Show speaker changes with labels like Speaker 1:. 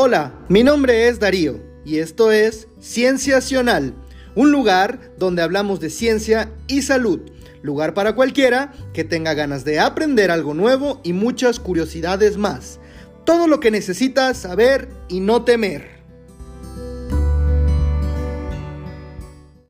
Speaker 1: Hola, mi nombre es Darío y esto es Cienciacional, un lugar donde hablamos de ciencia y salud, lugar para cualquiera que tenga ganas de aprender algo nuevo y muchas curiosidades más. Todo lo que necesitas saber y no temer.